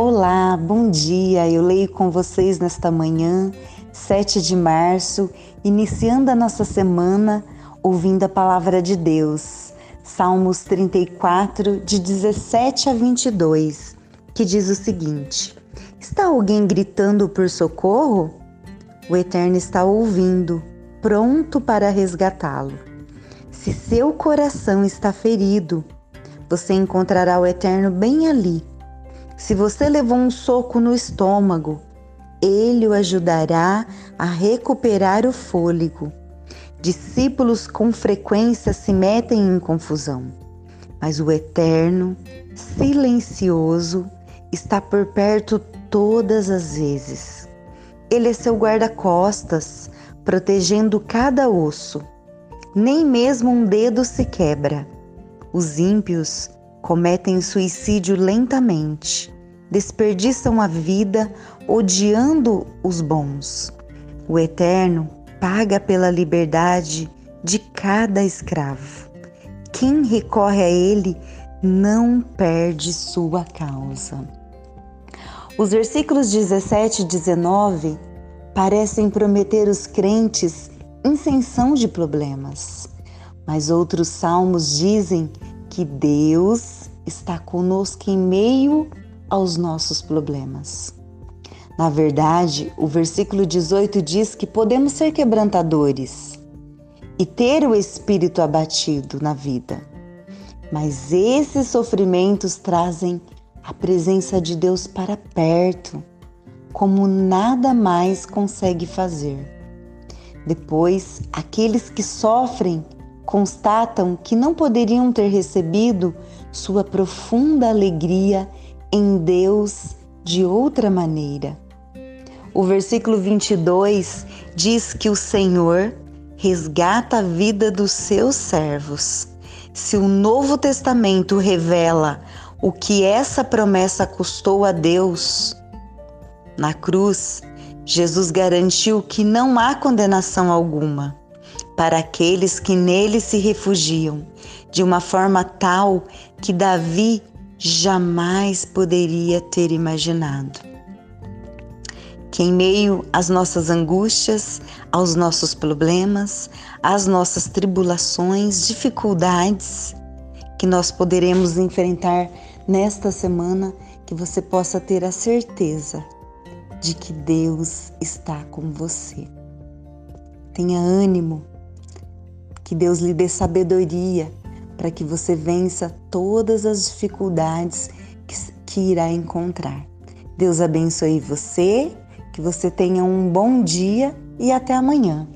Olá, bom dia. Eu leio com vocês nesta manhã, 7 de março, iniciando a nossa semana ouvindo a palavra de Deus. Salmos 34, de 17 a 22, que diz o seguinte: Está alguém gritando por socorro? O Eterno está ouvindo, pronto para resgatá-lo. Se seu coração está ferido, você encontrará o Eterno bem ali se você levou um soco no estômago, ele o ajudará a recuperar o fôlego. Discípulos com frequência se metem em confusão, mas o Eterno, silencioso, está por perto todas as vezes. Ele é seu guarda-costas, protegendo cada osso. Nem mesmo um dedo se quebra. Os ímpios cometem suicídio lentamente, desperdiçam a vida odiando os bons. O Eterno paga pela liberdade de cada escravo. Quem recorre a Ele não perde sua causa. Os versículos 17 e 19 parecem prometer os crentes isenção de problemas, mas outros salmos dizem que Deus está conosco em meio aos nossos problemas. Na verdade, o versículo 18 diz que podemos ser quebrantadores e ter o espírito abatido na vida. Mas esses sofrimentos trazem a presença de Deus para perto, como nada mais consegue fazer. Depois, aqueles que sofrem constatam que não poderiam ter recebido sua profunda alegria em Deus de outra maneira. O versículo 22 diz que o Senhor resgata a vida dos seus servos. Se o Novo Testamento revela o que essa promessa custou a Deus, na cruz, Jesus garantiu que não há condenação alguma para aqueles que nele se refugiam, de uma forma tal que Davi jamais poderia ter imaginado. Que em meio às nossas angústias, aos nossos problemas, às nossas tribulações, dificuldades, que nós poderemos enfrentar nesta semana, que você possa ter a certeza de que Deus está com você. Tenha ânimo, que Deus lhe dê sabedoria para que você vença todas as dificuldades que, que irá encontrar. Deus abençoe você, que você tenha um bom dia e até amanhã.